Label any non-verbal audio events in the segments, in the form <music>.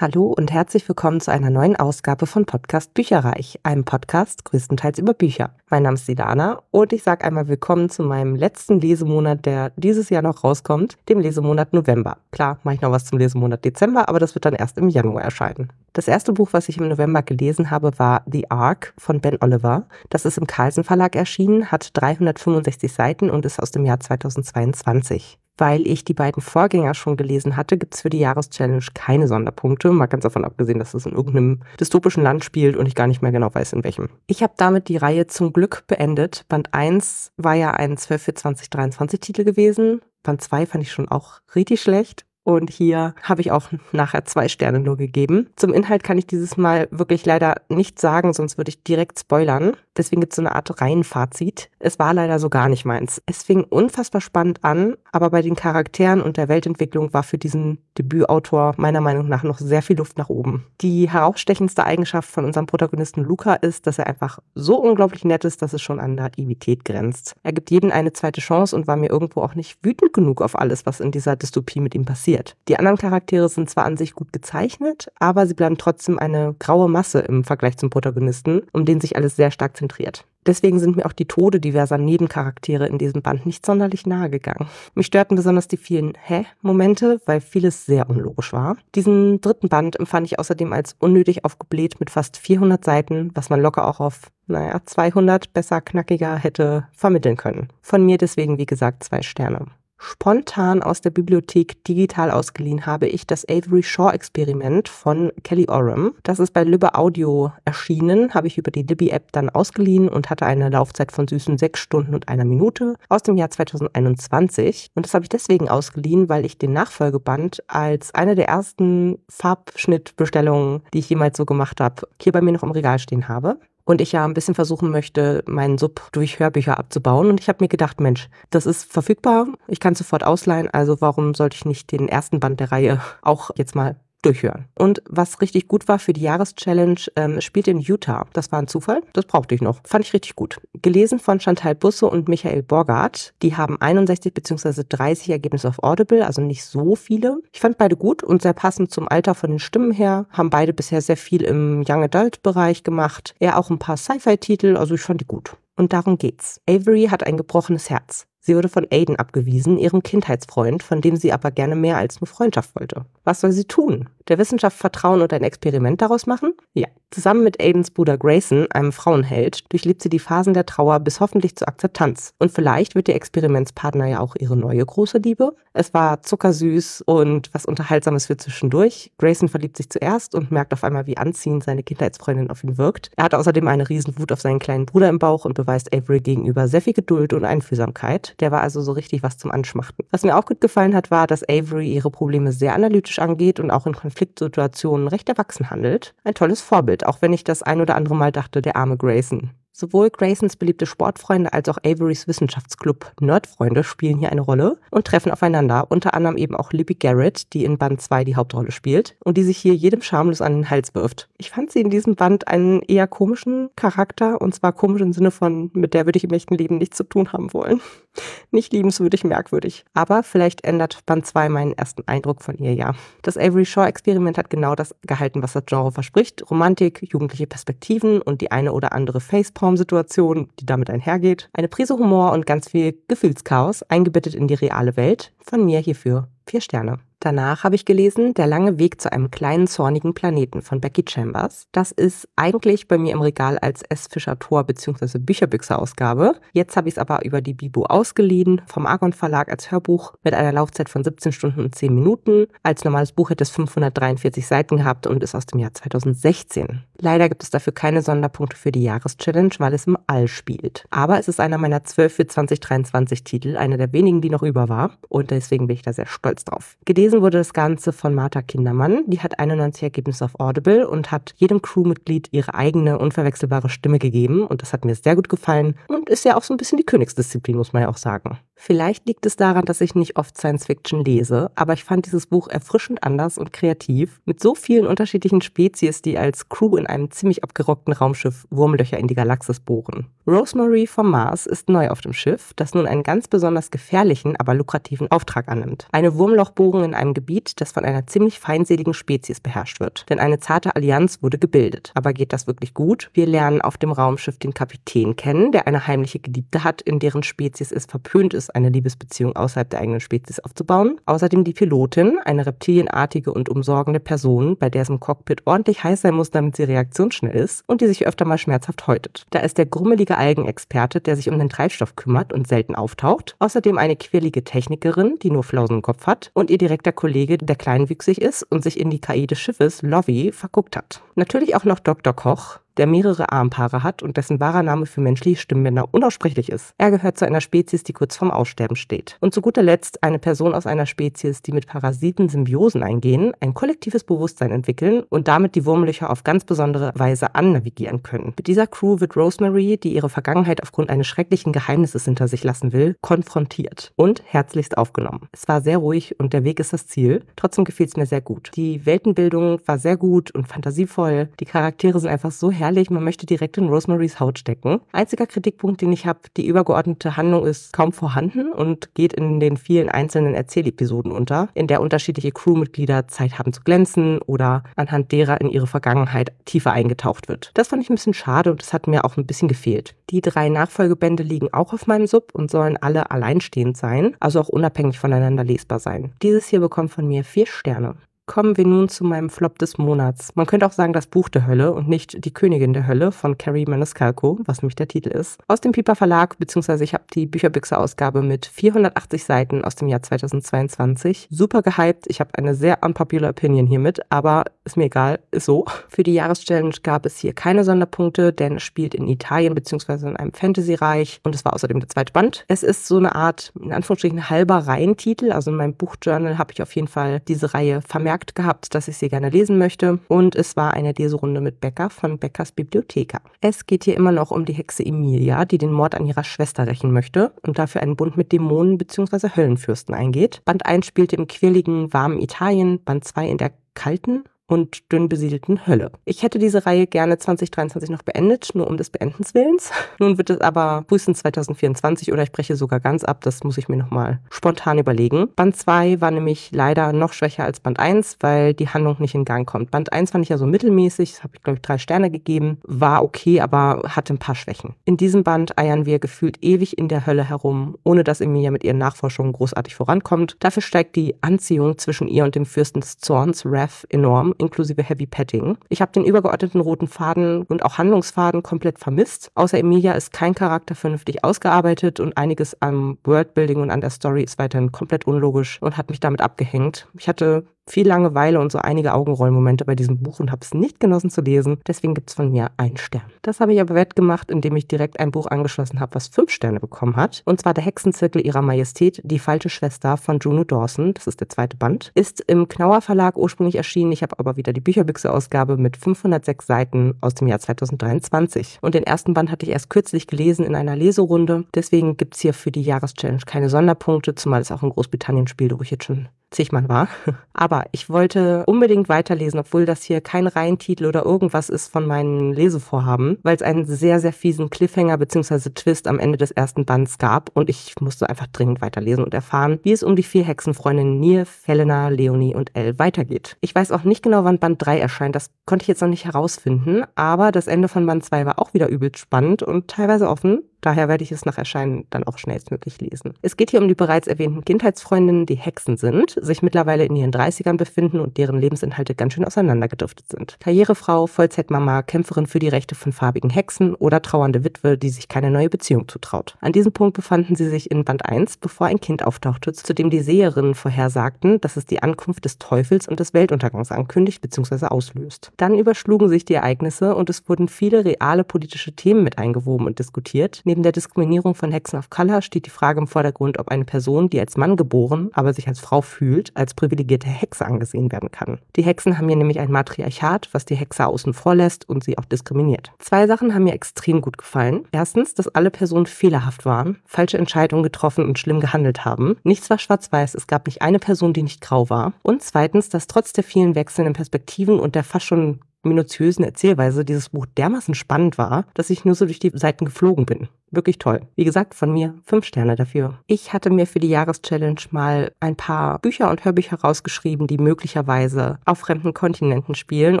Hallo und herzlich willkommen zu einer neuen Ausgabe von Podcast Bücherreich, einem Podcast größtenteils über Bücher. Mein Name ist Silana und ich sage einmal willkommen zu meinem letzten Lesemonat, der dieses Jahr noch rauskommt, dem Lesemonat November. Klar, mache ich noch was zum Lesemonat Dezember, aber das wird dann erst im Januar erscheinen. Das erste Buch, was ich im November gelesen habe, war The Ark von Ben Oliver. Das ist im Carlsen Verlag erschienen, hat 365 Seiten und ist aus dem Jahr 2022 weil ich die beiden Vorgänger schon gelesen hatte, gibt's für die Jahreschallenge keine Sonderpunkte, mal ganz davon abgesehen, dass es in irgendeinem dystopischen Land spielt und ich gar nicht mehr genau weiß, in welchem. Ich habe damit die Reihe zum Glück beendet. Band 1 war ja ein 12 für 2023 Titel gewesen. Band 2 fand ich schon auch richtig schlecht. Und hier habe ich auch nachher zwei Sterne nur gegeben. Zum Inhalt kann ich dieses Mal wirklich leider nicht sagen, sonst würde ich direkt spoilern. Deswegen gibt es so eine Art Reihenfazit. Es war leider so gar nicht meins. Es fing unfassbar spannend an, aber bei den Charakteren und der Weltentwicklung war für diesen Debütautor meiner Meinung nach noch sehr viel Luft nach oben. Die herausstechendste Eigenschaft von unserem Protagonisten Luca ist, dass er einfach so unglaublich nett ist, dass es schon an Naivität grenzt. Er gibt jedem eine zweite Chance und war mir irgendwo auch nicht wütend genug auf alles, was in dieser Dystopie mit ihm passiert passiert. Die anderen Charaktere sind zwar an sich gut gezeichnet, aber sie bleiben trotzdem eine graue Masse im Vergleich zum Protagonisten, um den sich alles sehr stark zentriert. Deswegen sind mir auch die Tode diverser Nebencharaktere in diesem Band nicht sonderlich nahe gegangen. Mich störten besonders die vielen Hä-Momente, weil vieles sehr unlogisch war. Diesen dritten Band empfand ich außerdem als unnötig aufgebläht mit fast 400 Seiten, was man locker auch auf, naja, 200 besser knackiger hätte vermitteln können. Von mir deswegen, wie gesagt, zwei Sterne. Spontan aus der Bibliothek digital ausgeliehen habe ich das Avery Shaw Experiment von Kelly Oram. Das ist bei Libby Audio erschienen, habe ich über die Libby App dann ausgeliehen und hatte eine Laufzeit von süßen sechs Stunden und einer Minute aus dem Jahr 2021. Und das habe ich deswegen ausgeliehen, weil ich den Nachfolgeband als eine der ersten Farbschnittbestellungen, die ich jemals so gemacht habe, hier bei mir noch im Regal stehen habe und ich ja ein bisschen versuchen möchte, meinen Sub durch Hörbücher abzubauen. Und ich habe mir gedacht, Mensch, das ist verfügbar, ich kann sofort ausleihen, also warum sollte ich nicht den ersten Band der Reihe auch jetzt mal durchhören. Und was richtig gut war für die Jahreschallenge, ähm, spielt in Utah. Das war ein Zufall, das brauchte ich noch. Fand ich richtig gut. Gelesen von Chantal Busse und Michael Borgard. Die haben 61 bzw. 30 Ergebnisse auf Audible, also nicht so viele. Ich fand beide gut und sehr passend zum Alter von den Stimmen her. Haben beide bisher sehr viel im Young Adult Bereich gemacht. Er auch ein paar Sci-Fi-Titel, also ich fand die gut. Und darum geht's. Avery hat ein gebrochenes Herz. Sie wurde von Aiden abgewiesen, ihrem Kindheitsfreund, von dem sie aber gerne mehr als nur Freundschaft wollte. Was soll sie tun? Der Wissenschaft vertrauen und ein Experiment daraus machen? Ja. Zusammen mit Aidens Bruder Grayson, einem Frauenheld, durchlebt sie die Phasen der Trauer bis hoffentlich zur Akzeptanz. Und vielleicht wird ihr Experimentspartner ja auch ihre neue große Liebe. Es war zuckersüß und was Unterhaltsames für zwischendurch. Grayson verliebt sich zuerst und merkt auf einmal, wie anziehend seine Kindheitsfreundin auf ihn wirkt. Er hat außerdem eine Riesenwut auf seinen kleinen Bruder im Bauch und beweist Avery gegenüber sehr viel Geduld und Einfühlsamkeit. Der war also so richtig was zum Anschmachten. Was mir auch gut gefallen hat, war, dass Avery ihre Probleme sehr analytisch angeht und auch in Konfliktsituationen recht erwachsen handelt. Ein tolles Vorbild, auch wenn ich das ein oder andere Mal dachte, der arme Grayson. Sowohl Graysons beliebte Sportfreunde als auch Averys Wissenschaftsclub Nerdfreunde spielen hier eine Rolle und treffen aufeinander, unter anderem eben auch Libby Garrett, die in Band 2 die Hauptrolle spielt und die sich hier jedem schamlos an den Hals wirft. Ich fand sie in diesem Band einen eher komischen Charakter und zwar komisch im Sinne von, mit der würde ich im echten Leben nichts zu tun haben wollen. <laughs> Nicht liebenswürdig, merkwürdig. Aber vielleicht ändert Band 2 meinen ersten Eindruck von ihr ja. Das Avery Shaw Experiment hat genau das gehalten, was das Genre verspricht. Romantik, jugendliche Perspektiven und die eine oder andere Facepalm Traumsituation, die damit einhergeht, eine Prise Humor und ganz viel Gefühlschaos eingebettet in die reale Welt. Von mir hierfür vier Sterne. Danach habe ich gelesen Der lange Weg zu einem kleinen zornigen Planeten von Becky Chambers. Das ist eigentlich bei mir im Regal als S. Fischer Tor bzw. Bücherbüchse Ausgabe. Jetzt habe ich es aber über die Bibo ausgeliehen vom Argon Verlag als Hörbuch mit einer Laufzeit von 17 Stunden und 10 Minuten. Als normales Buch hätte es 543 Seiten gehabt und ist aus dem Jahr 2016. Leider gibt es dafür keine Sonderpunkte für die Jahreschallenge, weil es im All spielt. Aber es ist einer meiner 12 für 2023 Titel, einer der wenigen, die noch über war. Und deswegen bin ich da sehr stolz drauf. Gelesen Gelesen wurde das Ganze von Martha Kindermann. Die hat 91 Ergebnisse auf Audible und hat jedem Crewmitglied ihre eigene unverwechselbare Stimme gegeben. Und das hat mir sehr gut gefallen und ist ja auch so ein bisschen die Königsdisziplin, muss man ja auch sagen. Vielleicht liegt es daran, dass ich nicht oft Science Fiction lese, aber ich fand dieses Buch erfrischend anders und kreativ, mit so vielen unterschiedlichen Spezies, die als Crew in einem ziemlich abgerockten Raumschiff Wurmlöcher in die Galaxis bohren. Rosemary vom Mars ist neu auf dem Schiff, das nun einen ganz besonders gefährlichen, aber lukrativen Auftrag annimmt. Eine Wurmlochbohrung in einem Gebiet, das von einer ziemlich feindseligen Spezies beherrscht wird. Denn eine zarte Allianz wurde gebildet. Aber geht das wirklich gut? Wir lernen auf dem Raumschiff den Kapitän kennen, der eine heimliche Geliebte hat, in deren Spezies es verpönt ist, eine Liebesbeziehung außerhalb der eigenen Spezies aufzubauen. Außerdem die Pilotin, eine reptilienartige und umsorgende Person, bei der es im Cockpit ordentlich heiß sein muss, damit sie reaktionsschnell ist und die sich öfter mal schmerzhaft häutet. Da ist der grummelige Algenexperte, der sich um den Treibstoff kümmert und selten auftaucht. Außerdem eine quirlige Technikerin, die nur Flausen im Kopf hat und ihr direkter Kollege, der kleinwüchsig ist und sich in die KI des Schiffes, Lovey, verguckt hat. Natürlich auch noch Dr. Koch, der mehrere Armpaare hat und dessen wahrer Name für menschliche Stimmbänder unaussprechlich ist. Er gehört zu einer Spezies, die kurz vorm Aussterben steht. Und zu guter Letzt eine Person aus einer Spezies, die mit Parasiten Symbiosen eingehen, ein kollektives Bewusstsein entwickeln und damit die Wurmlöcher auf ganz besondere Weise annavigieren können. Mit dieser Crew wird Rosemary, die ihre Vergangenheit aufgrund eines schrecklichen Geheimnisses hinter sich lassen will, konfrontiert und herzlichst aufgenommen. Es war sehr ruhig und der Weg ist das Ziel. Trotzdem gefiel es mir sehr gut. Die Weltenbildung war sehr gut und fantasievoll. Die Charaktere sind einfach so herrlich herrlich, man möchte direkt in Rosemarys Haut stecken. Einziger Kritikpunkt, den ich habe, die übergeordnete Handlung ist kaum vorhanden und geht in den vielen einzelnen Erzählepisoden unter, in der unterschiedliche Crewmitglieder Zeit haben zu glänzen oder anhand derer in ihre Vergangenheit tiefer eingetaucht wird. Das fand ich ein bisschen schade und das hat mir auch ein bisschen gefehlt. Die drei Nachfolgebände liegen auch auf meinem Sub und sollen alle alleinstehend sein, also auch unabhängig voneinander lesbar sein. Dieses hier bekommt von mir vier Sterne kommen wir nun zu meinem Flop des Monats. Man könnte auch sagen das Buch der Hölle und nicht die Königin der Hölle von Carrie Maniscalco, was nämlich der Titel ist. Aus dem Piper Verlag, beziehungsweise ich habe die Bücherbüchse-Ausgabe mit 480 Seiten aus dem Jahr 2022. Super gehypt. Ich habe eine sehr unpopular Opinion hiermit, aber ist mir egal, ist so. Für die Jahreschallenge gab es hier keine Sonderpunkte, denn es spielt in Italien beziehungsweise in einem Fantasy-Reich und es war außerdem der zweite Band. Es ist so eine Art, in Anführungsstrichen, halber Reihentitel. Also in meinem Buchjournal habe ich auf jeden Fall diese Reihe vermerkt gesagt gehabt, dass ich sie gerne lesen möchte. Und es war eine Leserunde mit Becker von Beckers Bibliotheka. Es geht hier immer noch um die Hexe Emilia, die den Mord an ihrer Schwester rächen möchte und dafür einen Bund mit Dämonen bzw. Höllenfürsten eingeht. Band 1 spielte im quirligen, warmen Italien, Band 2 in der kalten und dünn besiedelten Hölle. Ich hätte diese Reihe gerne 2023 noch beendet, nur um des Beendens Willens. <laughs> Nun wird es aber frühestens 2024 oder ich breche sogar ganz ab, das muss ich mir nochmal spontan überlegen. Band 2 war nämlich leider noch schwächer als Band 1, weil die Handlung nicht in Gang kommt. Band 1 fand ich ja so mittelmäßig, das habe ich glaube ich drei Sterne gegeben, war okay, aber hatte ein paar Schwächen. In diesem Band eiern wir gefühlt ewig in der Hölle herum, ohne dass Emilia mit ihren Nachforschungen großartig vorankommt. Dafür steigt die Anziehung zwischen ihr und dem Fürsten des Zorns, Rev, enorm inklusive Heavy Petting. Ich habe den übergeordneten roten Faden und auch Handlungsfaden komplett vermisst. Außer Emilia ist kein Charakter vernünftig ausgearbeitet und einiges am Worldbuilding und an der Story ist weiterhin komplett unlogisch und hat mich damit abgehängt. Ich hatte viel Langeweile und so einige Augenrollmomente bei diesem Buch und habe es nicht genossen zu lesen. Deswegen gibt es von mir einen Stern. Das habe ich aber wettgemacht, indem ich direkt ein Buch angeschlossen habe, was fünf Sterne bekommen hat. Und zwar der Hexenzirkel ihrer Majestät, die falsche Schwester von Juno Dawson. Das ist der zweite Band. Ist im Knauer Verlag ursprünglich erschienen. Ich habe aber wieder die Bücherbüchse-Ausgabe mit 506 Seiten aus dem Jahr 2023. Und den ersten Band hatte ich erst kürzlich gelesen in einer Leserunde. Deswegen gibt es hier für die Jahreschallenge keine Sonderpunkte, zumal es auch in Großbritannien spielt, wo ich jetzt schon zigmal war. Aber ich wollte unbedingt weiterlesen, obwohl das hier kein Reihentitel oder irgendwas ist von meinen Lesevorhaben, weil es einen sehr, sehr fiesen Cliffhanger bzw. Twist am Ende des ersten Bands gab und ich musste einfach dringend weiterlesen und erfahren, wie es um die vier Hexenfreundinnen Nirv, Helena, Leonie und Elle weitergeht. Ich weiß auch nicht genau, wann Band 3 erscheint, das konnte ich jetzt noch nicht herausfinden, aber das Ende von Band 2 war auch wieder übelst spannend und teilweise offen. Daher werde ich es nach Erscheinen dann auch schnellstmöglich lesen. Es geht hier um die bereits erwähnten Kindheitsfreundinnen, die Hexen sind, sich mittlerweile in ihren 30ern befinden und deren Lebensinhalte ganz schön auseinandergedriftet sind. Karrierefrau, Vollzeitmama, Kämpferin für die Rechte von farbigen Hexen oder trauernde Witwe, die sich keine neue Beziehung zutraut. An diesem Punkt befanden sie sich in Band 1, bevor ein Kind auftauchte, zu dem die Seherinnen vorhersagten, dass es die Ankunft des Teufels und des Weltuntergangs ankündigt bzw. auslöst. Dann überschlugen sich die Ereignisse und es wurden viele reale politische Themen mit eingewoben und diskutiert, Neben der Diskriminierung von Hexen of Color steht die Frage im Vordergrund, ob eine Person, die als Mann geboren, aber sich als Frau fühlt, als privilegierte Hexe angesehen werden kann. Die Hexen haben hier nämlich ein Matriarchat, was die Hexe außen vor lässt und sie auch diskriminiert. Zwei Sachen haben mir extrem gut gefallen. Erstens, dass alle Personen fehlerhaft waren, falsche Entscheidungen getroffen und schlimm gehandelt haben. Nichts war schwarz-weiß, es gab nicht eine Person, die nicht grau war. Und zweitens, dass trotz der vielen wechselnden Perspektiven und der fast schon minutiösen Erzählweise dieses Buch dermaßen spannend war, dass ich nur so durch die Seiten geflogen bin. Wirklich toll. Wie gesagt, von mir fünf Sterne dafür. Ich hatte mir für die Jahreschallenge mal ein paar Bücher und Hörbücher rausgeschrieben, die möglicherweise auf fremden Kontinenten spielen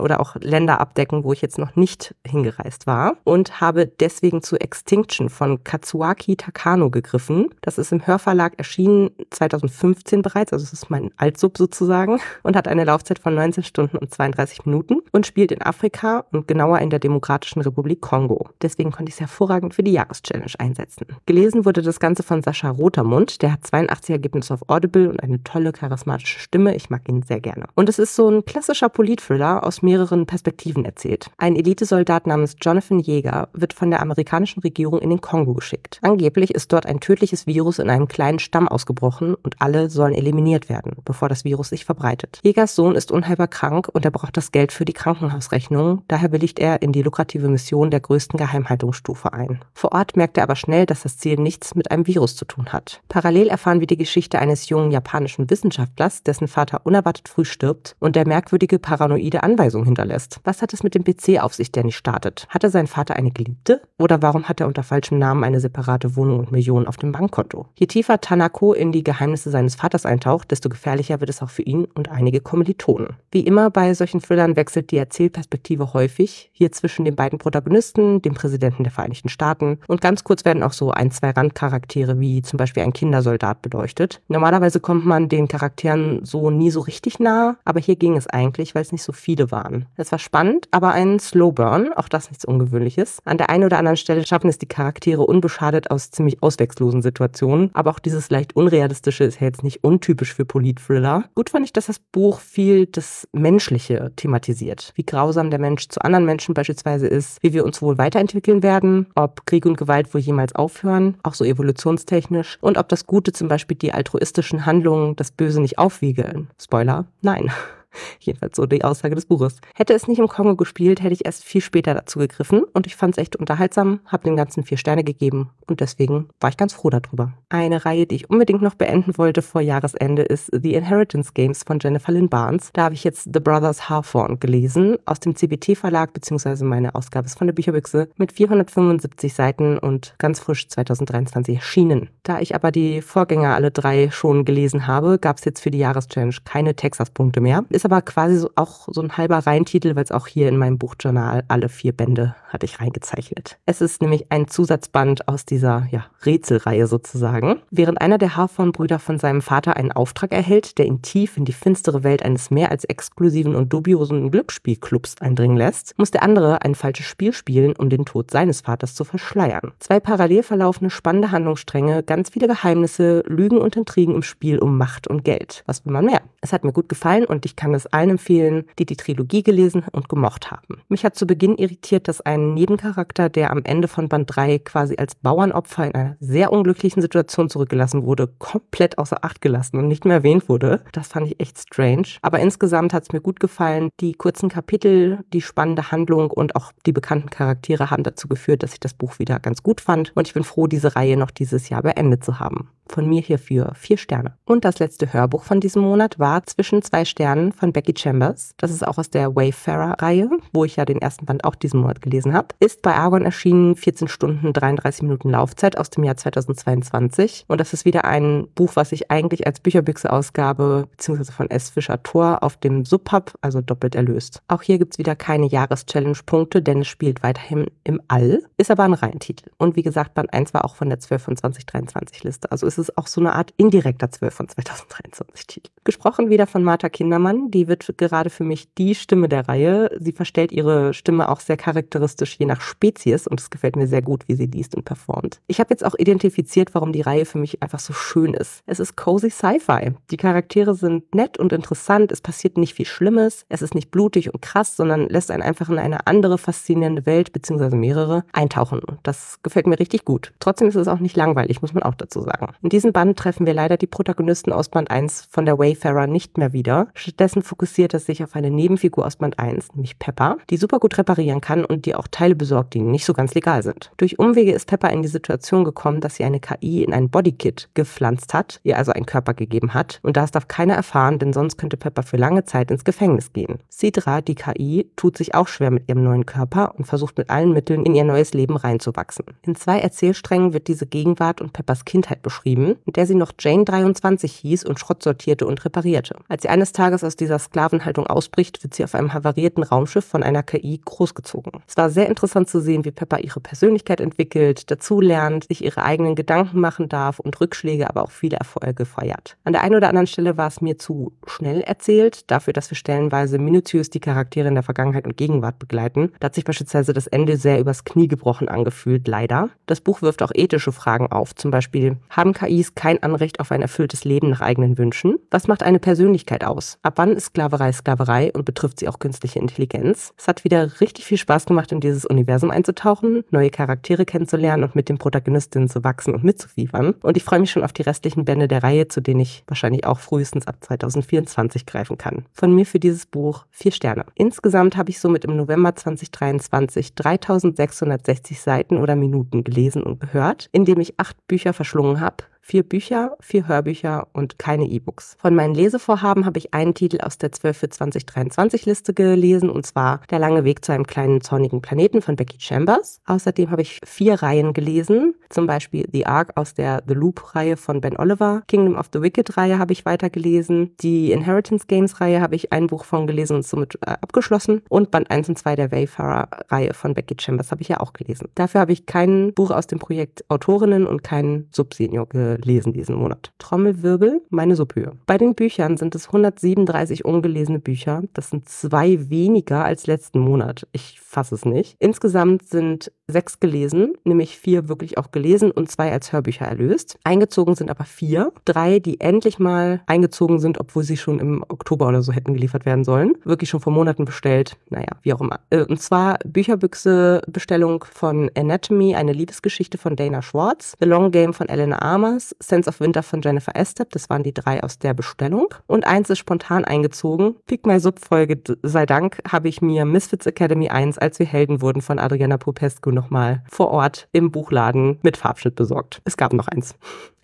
oder auch Länder abdecken, wo ich jetzt noch nicht hingereist war. Und habe deswegen zu Extinction von Katsuaki Takano gegriffen. Das ist im Hörverlag erschienen 2015 bereits, also es ist mein Altsub sozusagen und hat eine Laufzeit von 19 Stunden und 32 Minuten und spielt in Afrika und genauer in der Demokratischen Republik Kongo. Deswegen konnte ich es hervorragend für die Jahreschallenge Challenge einsetzen. Gelesen wurde das Ganze von Sascha Rotermund. Der hat 82 Ergebnisse auf Audible und eine tolle, charismatische Stimme. Ich mag ihn sehr gerne. Und es ist so ein klassischer Politthriller aus mehreren Perspektiven erzählt. Ein Elitesoldat namens Jonathan Jäger wird von der amerikanischen Regierung in den Kongo geschickt. Angeblich ist dort ein tödliches Virus in einem kleinen Stamm ausgebrochen und alle sollen eliminiert werden, bevor das Virus sich verbreitet. Jägers Sohn ist unheilbar krank und er braucht das Geld für die Krankenhausrechnung. Daher willigt er in die lukrative Mission der größten Geheimhaltungsstufe ein. Vor Ort merkt er aber schnell, dass das Ziel nichts mit einem Virus zu tun hat. Parallel erfahren wir die Geschichte eines jungen japanischen Wissenschaftlers, dessen Vater unerwartet früh stirbt und der merkwürdige paranoide Anweisungen hinterlässt. Was hat es mit dem PC auf sich, der nicht startet? Hatte sein Vater eine Geliebte? Oder warum hat er unter falschem Namen eine separate Wohnung und Millionen auf dem Bankkonto? Je tiefer Tanako in die Geheimnisse seines Vaters eintaucht, desto gefährlicher wird es auch für ihn und einige Kommilitonen. Wie immer bei solchen Thrillern wechselt die Erzählperspektive häufig, hier zwischen den beiden Protagonisten, dem Präsidenten der Vereinigten Staaten und ganz kurz werden auch so ein, zwei Randcharaktere wie zum Beispiel ein Kindersoldat beleuchtet. Normalerweise kommt man den Charakteren so nie so richtig nah, aber hier ging es eigentlich, weil es nicht so viele waren. Es war spannend, aber ein Slow Burn, auch das nichts Ungewöhnliches. An der einen oder anderen Stelle schaffen es die Charaktere unbeschadet aus ziemlich ausweglosen Situationen, aber auch dieses leicht unrealistische ist ja jetzt nicht untypisch für Polit-Thriller. Gut fand ich, dass das Buch viel das Menschliche thematisiert. Wie grausam der Mensch zu anderen Menschen beispielsweise ist, wie wir uns wohl weiterentwickeln werden, ob Krieg und Gewalt wohl jemals aufhören, auch so evolutionstechnisch, und ob das Gute zum Beispiel die altruistischen Handlungen das Böse nicht aufwiegeln. Spoiler, nein. <laughs> Jedenfalls so die Aussage des Buches. Hätte es nicht im Kongo gespielt, hätte ich erst viel später dazu gegriffen und ich fand es echt unterhaltsam, habe dem Ganzen vier Sterne gegeben und deswegen war ich ganz froh darüber. Eine Reihe, die ich unbedingt noch beenden wollte vor Jahresende, ist The Inheritance Games von Jennifer Lynn Barnes. Da habe ich jetzt The Brothers Hawthorne gelesen aus dem CBT Verlag, beziehungsweise meine Ausgabe ist von der Bücherbüchse mit 475 Seiten und ganz frisch 2023 erschienen. Da ich aber die Vorgänger alle drei schon gelesen habe, gab es jetzt für die Jahreschallenge keine Texas-Punkte mehr. Ist aber quasi so, auch so ein halber Reintitel, weil es auch hier in meinem Buchjournal alle vier Bände hatte ich reingezeichnet. Es ist nämlich ein Zusatzband aus dieser ja, Rätselreihe sozusagen. Während einer der Harfon-Brüder von seinem Vater einen Auftrag erhält, der ihn tief in die finstere Welt eines mehr als exklusiven und dubiosen Glücksspielclubs eindringen lässt, muss der andere ein falsches Spiel spielen, um den Tod seines Vaters zu verschleiern. Zwei parallel verlaufende spannende Handlungsstränge, ganz viele Geheimnisse, Lügen und Intrigen im Spiel um Macht und Geld. Was will man mehr? Es hat mir gut gefallen und ich kann es allen empfehlen, die die Trilogie gelesen und gemocht haben. Mich hat zu Beginn irritiert, dass ein Nebencharakter, der am Ende von Band 3 quasi als Bauernopfer in einer sehr unglücklichen Situation zurückgelassen wurde, komplett außer Acht gelassen und nicht mehr erwähnt wurde. Das fand ich echt strange. Aber insgesamt hat es mir gut gefallen. Die kurzen Kapitel, die spannende Handlung und auch die bekannten Charaktere haben dazu geführt, dass ich das Buch wieder ganz gut fand. Und ich bin froh, diese Reihe noch dieses Jahr beendet zu haben. Von mir hierfür vier Sterne. Und das letzte Hörbuch von diesem Monat war Zwischen zwei Sternen von Becky Chambers. Das ist auch aus der Wayfarer-Reihe, wo ich ja den ersten Band auch diesen Monat gelesen habe. Ist bei Argon erschienen, 14 Stunden, 33 Minuten Laufzeit aus dem Jahr 2022. Und das ist wieder ein Buch, was ich eigentlich als Bücherbüchse-Ausgabe beziehungsweise von S. Fischer Tor auf dem Subhub, also doppelt erlöst. Auch hier gibt's wieder keine Jahreschallenge-Punkte, denn es spielt weiterhin im All, ist aber ein Reihentitel. Und wie gesagt, Band 1 war auch von der 12 von 2023 Liste. Also ist es auch so eine Art indirekter 12 von 2023 Titel. Gesprochen wieder von Martha Kindermann, die wird gerade für mich die Stimme der Reihe. Sie verstellt ihre Stimme auch sehr charakteristisch je nach Spezies und es gefällt mir sehr gut, wie sie liest und performt. Ich habe jetzt auch identifiziert, warum die Reihe für mich einfach so schön ist. Es ist cozy Sci-Fi. Die Charaktere sind nett und interessant, es passiert nicht viel Schlimmes, es ist nicht blutig und krass, sondern lässt einen einfach in eine andere faszinierende Welt beziehungsweise mehrere eintauchen. Das gefällt mir richtig gut. Trotzdem ist es auch nicht langweilig, muss man auch dazu sagen. In diesem Band treffen wir leider die Protagonisten aus Band 1 von der Wayfarer nicht mehr wieder. Stattdessen Stattdessen fokussiert es sich auf eine Nebenfigur aus Band 1, nämlich Pepper, die super gut reparieren kann und die auch Teile besorgt, die nicht so ganz legal sind. Durch Umwege ist Pepper in die Situation gekommen, dass sie eine KI in ein Bodykit gepflanzt hat, ihr also einen Körper gegeben hat. Und das darf keiner erfahren, denn sonst könnte Pepper für lange Zeit ins Gefängnis gehen. Sidra, die KI, tut sich auch schwer mit ihrem neuen Körper und versucht mit allen Mitteln in ihr neues Leben reinzuwachsen. In zwei Erzählsträngen wird diese Gegenwart und Peppers Kindheit beschrieben, in der sie noch Jane 23 hieß und Schrott sortierte und reparierte. Als sie eines Tages aus dieser Sklavenhaltung ausbricht, wird sie auf einem havarierten Raumschiff von einer KI großgezogen. Es war sehr interessant zu sehen, wie Pepper ihre Persönlichkeit entwickelt, dazulernt, sich ihre eigenen Gedanken machen darf und Rückschläge, aber auch viele Erfolge feiert. An der einen oder anderen Stelle war es mir zu schnell erzählt, dafür, dass wir stellenweise minutiös die Charaktere in der Vergangenheit und Gegenwart begleiten. Da hat sich beispielsweise das Ende sehr übers Knie gebrochen angefühlt, leider. Das Buch wirft auch ethische Fragen auf, zum Beispiel, haben KIs kein Anrecht auf ein erfülltes Leben nach eigenen Wünschen? Was macht eine Persönlichkeit aus? Ab wann ist Sklaverei Sklaverei und betrifft sie auch künstliche Intelligenz? Es hat wieder richtig viel Spaß gemacht, in dieses Universum einzutauchen, neue Charaktere kennenzulernen und mit den Protagonistinnen zu wachsen und mitzufiebern. Und ich freue mich schon auf die restlichen Bände der Reihe, zu denen ich wahrscheinlich auch frühestens ab 2024 greifen kann. Von mir für dieses Buch vier Sterne. Insgesamt habe ich somit im November 2023 3660 Seiten oder Minuten gelesen und gehört, indem ich acht Bücher verschlungen habe vier Bücher, vier Hörbücher und keine E-Books. Von meinen Lesevorhaben habe ich einen Titel aus der 12 für 2023 Liste gelesen und zwar Der lange Weg zu einem kleinen zornigen Planeten von Becky Chambers. Außerdem habe ich vier Reihen gelesen, zum Beispiel The Ark aus der The Loop Reihe von Ben Oliver, Kingdom of the Wicked Reihe habe ich weitergelesen, die Inheritance Games Reihe habe ich ein Buch von gelesen und somit äh, abgeschlossen und Band 1 und 2 der Wayfarer Reihe von Becky Chambers habe ich ja auch gelesen. Dafür habe ich kein Buch aus dem Projekt Autorinnen und kein Subsenior gelesen lesen diesen Monat. Trommelwirbel, meine Subhöhe. Bei den Büchern sind es 137 ungelesene Bücher. Das sind zwei weniger als letzten Monat. Ich fasse es nicht. Insgesamt sind sechs gelesen, nämlich vier wirklich auch gelesen und zwei als Hörbücher erlöst. Eingezogen sind aber vier. Drei, die endlich mal eingezogen sind, obwohl sie schon im Oktober oder so hätten geliefert werden sollen. Wirklich schon vor Monaten bestellt. Naja, wie auch immer. Äh, und zwar Bücherbüchse Bestellung von Anatomy, eine Liebesgeschichte von Dana Schwartz. The Long Game von Elena Armas. Sense of Winter von Jennifer Estep. Das waren die drei aus der Bestellung. Und eins ist spontan eingezogen. Pick My Sub Folge sei Dank habe ich mir Misfits Academy 1, als wir Helden wurden von Adriana Popescu nochmal vor Ort im Buchladen mit Farbschnitt besorgt. Es gab noch eins.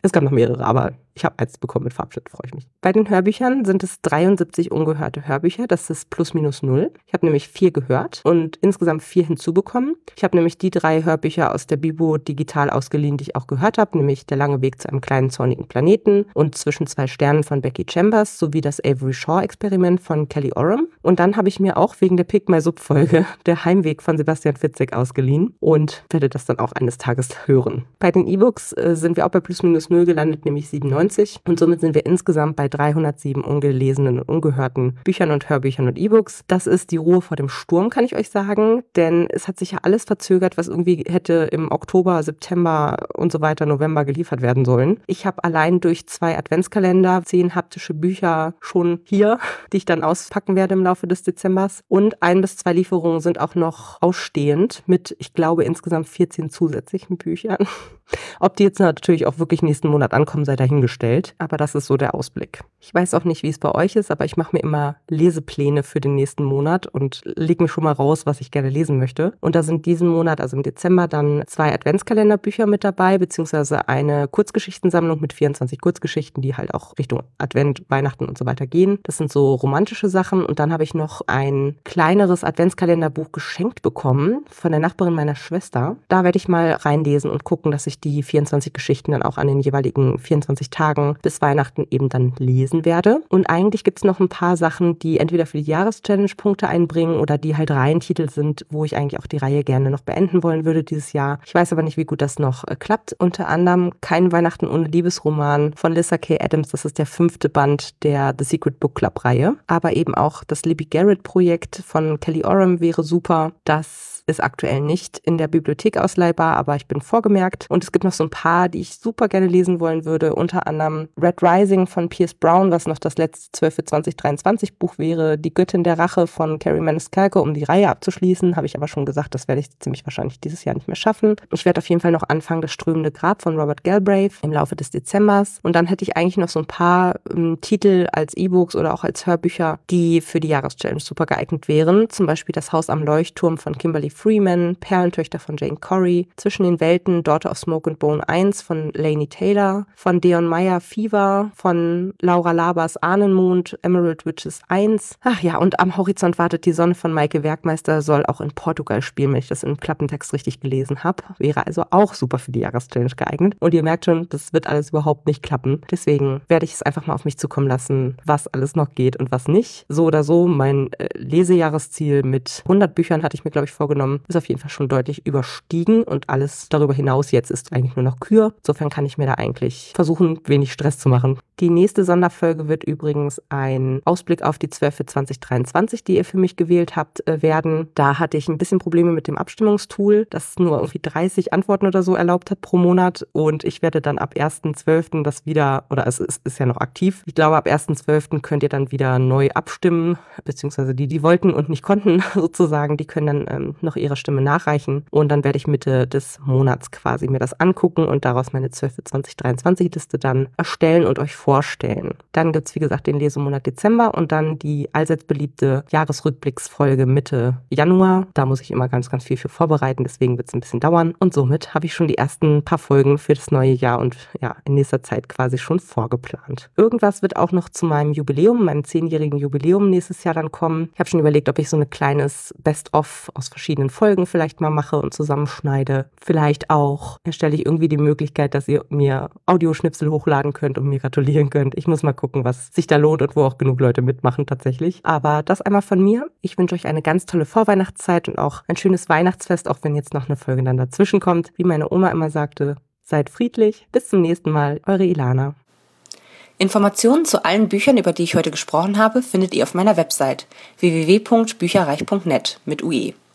Es gab noch mehrere, aber ich habe eins bekommen mit Farbschnitt, freue ich mich. Bei den Hörbüchern sind es 73 ungehörte Hörbücher. Das ist plus minus null. Ich habe nämlich vier gehört und insgesamt vier hinzubekommen. Ich habe nämlich die drei Hörbücher aus der Bibo digital ausgeliehen, die ich auch gehört habe, nämlich Der lange Weg zu einem kleinen zornigen Planeten und Zwischen zwei Sternen von Becky Chambers sowie das Avery Shaw Experiment von Kelly Oram. Und dann habe ich mir auch wegen der Pick My Sub Folge <laughs> Der Heimweg von Sebastian Fitzek ausgeliehen und werde das dann auch eines Tages hören. Bei den E-Books äh, sind wir auch bei plus minus null 0 gelandet, nämlich 97. Und somit sind wir insgesamt bei 307 ungelesenen und ungehörten Büchern und Hörbüchern und E-Books. Das ist die Ruhe vor dem Sturm, kann ich euch sagen, denn es hat sich ja alles verzögert, was irgendwie hätte im Oktober, September und so weiter, November geliefert werden sollen. Ich habe allein durch zwei Adventskalender zehn haptische Bücher schon hier, <laughs> die ich dann auspacken werde im Laufe des Dezembers. Und ein bis zwei Lieferungen sind auch noch ausstehend mit, ich glaube, insgesamt 14 zusätzlichen Büchern. <laughs> Ob die jetzt natürlich auch wirklich nächsten Monat ankommen, sei dahingestellt. Aber das ist so der Ausblick. Ich weiß auch nicht, wie es bei euch ist, aber ich mache mir immer Lesepläne für den nächsten Monat und lege mir schon mal raus, was ich gerne lesen möchte. Und da sind diesen Monat, also im Dezember, dann zwei Adventskalenderbücher mit dabei, beziehungsweise eine Kurzgeschichtensammlung mit 24 Kurzgeschichten, die halt auch Richtung Advent, Weihnachten und so weiter gehen. Das sind so romantische Sachen. Und dann habe ich noch ein kleineres Adventskalenderbuch geschenkt bekommen von der Nachbarin meiner Schwester. Da werde ich mal reinlesen und gucken, dass ich die 24 Geschichten dann auch an den jeweiligen 24 Tagen bis Weihnachten eben dann lesen werde. Und eigentlich gibt es noch ein paar Sachen, die entweder für die Jahreschallenge Punkte einbringen oder die halt Reihentitel sind, wo ich eigentlich auch die Reihe gerne noch beenden wollen würde dieses Jahr. Ich weiß aber nicht, wie gut das noch äh, klappt. Unter anderem Kein Weihnachten ohne Liebesroman von Lissa K. Adams. Das ist der fünfte Band der The Secret Book Club Reihe. Aber eben auch das Libby Garrett Projekt von Kelly Oram wäre super. Das ist aktuell nicht in der Bibliothek ausleihbar, aber ich bin vorgemerkt. Und es gibt noch so ein paar, die ich super gerne lesen wollen würde. Unter anderem Red Rising von Pierce Brown, was noch das letzte 12 für 2023 Buch wäre. Die Göttin der Rache von Carrie Maniscalco, um die Reihe abzuschließen. Habe ich aber schon gesagt, das werde ich ziemlich wahrscheinlich dieses Jahr nicht mehr schaffen. Ich werde auf jeden Fall noch anfangen, das strömende Grab von Robert Galbraith im Laufe des Dezembers. Und dann hätte ich eigentlich noch so ein paar ähm, Titel als E-Books oder auch als Hörbücher, die für die Jahreschallenge super geeignet wären. Zum Beispiel Das Haus am Leuchtturm von Kimberly Freeman, Perlentöchter von Jane Corey, Zwischen den Welten, Daughter of Smoke and Bone 1 von Lainey Taylor, von Deon Meyer Fever, von Laura Labers Ahnenmond, Emerald Witches 1. Ach ja, und Am Horizont wartet die Sonne von Maike Werkmeister soll auch in Portugal spielen, wenn ich das im Klappentext richtig gelesen habe. Wäre also auch super für die Jahreschallenge geeignet. Und ihr merkt schon, das wird alles überhaupt nicht klappen. Deswegen werde ich es einfach mal auf mich zukommen lassen, was alles noch geht und was nicht. So oder so, mein äh, Lesejahresziel mit 100 Büchern hatte ich mir, glaube ich, vorgenommen, ist auf jeden Fall schon deutlich überstiegen und alles darüber hinaus jetzt ist eigentlich nur noch Kür. Insofern kann ich mir da eigentlich versuchen, wenig Stress zu machen. Die nächste Sonderfolge wird übrigens ein Ausblick auf die 12 für 2023, die ihr für mich gewählt habt, äh, werden. Da hatte ich ein bisschen Probleme mit dem Abstimmungstool, das nur irgendwie 30 Antworten oder so erlaubt hat pro Monat und ich werde dann ab 1.12. das wieder, oder es ist, ist ja noch aktiv, ich glaube ab 1.12. könnt ihr dann wieder neu abstimmen, beziehungsweise die, die wollten und nicht konnten <laughs> sozusagen, die können dann ähm, noch ihre Stimme nachreichen und dann werde ich Mitte des Monats quasi mir das angucken und daraus meine 12 für 2023 Liste dann erstellen und euch vorstellen. Dann gibt's wie gesagt den Lesemonat Dezember und dann die allseits beliebte Jahresrückblicksfolge Mitte Januar. Da muss ich immer ganz, ganz viel für vorbereiten, deswegen wird's ein bisschen dauern und somit habe ich schon die ersten paar Folgen für das neue Jahr und ja, in nächster Zeit quasi schon vorgeplant. Irgendwas wird auch noch zu meinem Jubiläum, meinem zehnjährigen Jubiläum nächstes Jahr dann kommen. Ich habe schon überlegt, ob ich so ein kleines Best-of aus verschiedenen Folgen vielleicht mal mache und zusammenschneide. Vielleicht auch erstelle ich irgendwie die Möglichkeit, dass ihr mir Audioschnipsel hochladen könnt und mir gratulieren könnt. Ich muss mal gucken, was sich da lohnt und wo auch genug Leute mitmachen tatsächlich. Aber das einmal von mir. Ich wünsche euch eine ganz tolle Vorweihnachtszeit und auch ein schönes Weihnachtsfest, auch wenn jetzt noch eine Folge dann dazwischen kommt. Wie meine Oma immer sagte, seid friedlich. Bis zum nächsten Mal. Eure Ilana. Informationen zu allen Büchern, über die ich heute gesprochen habe, findet ihr auf meiner Website www.bücherreich.net mit UE.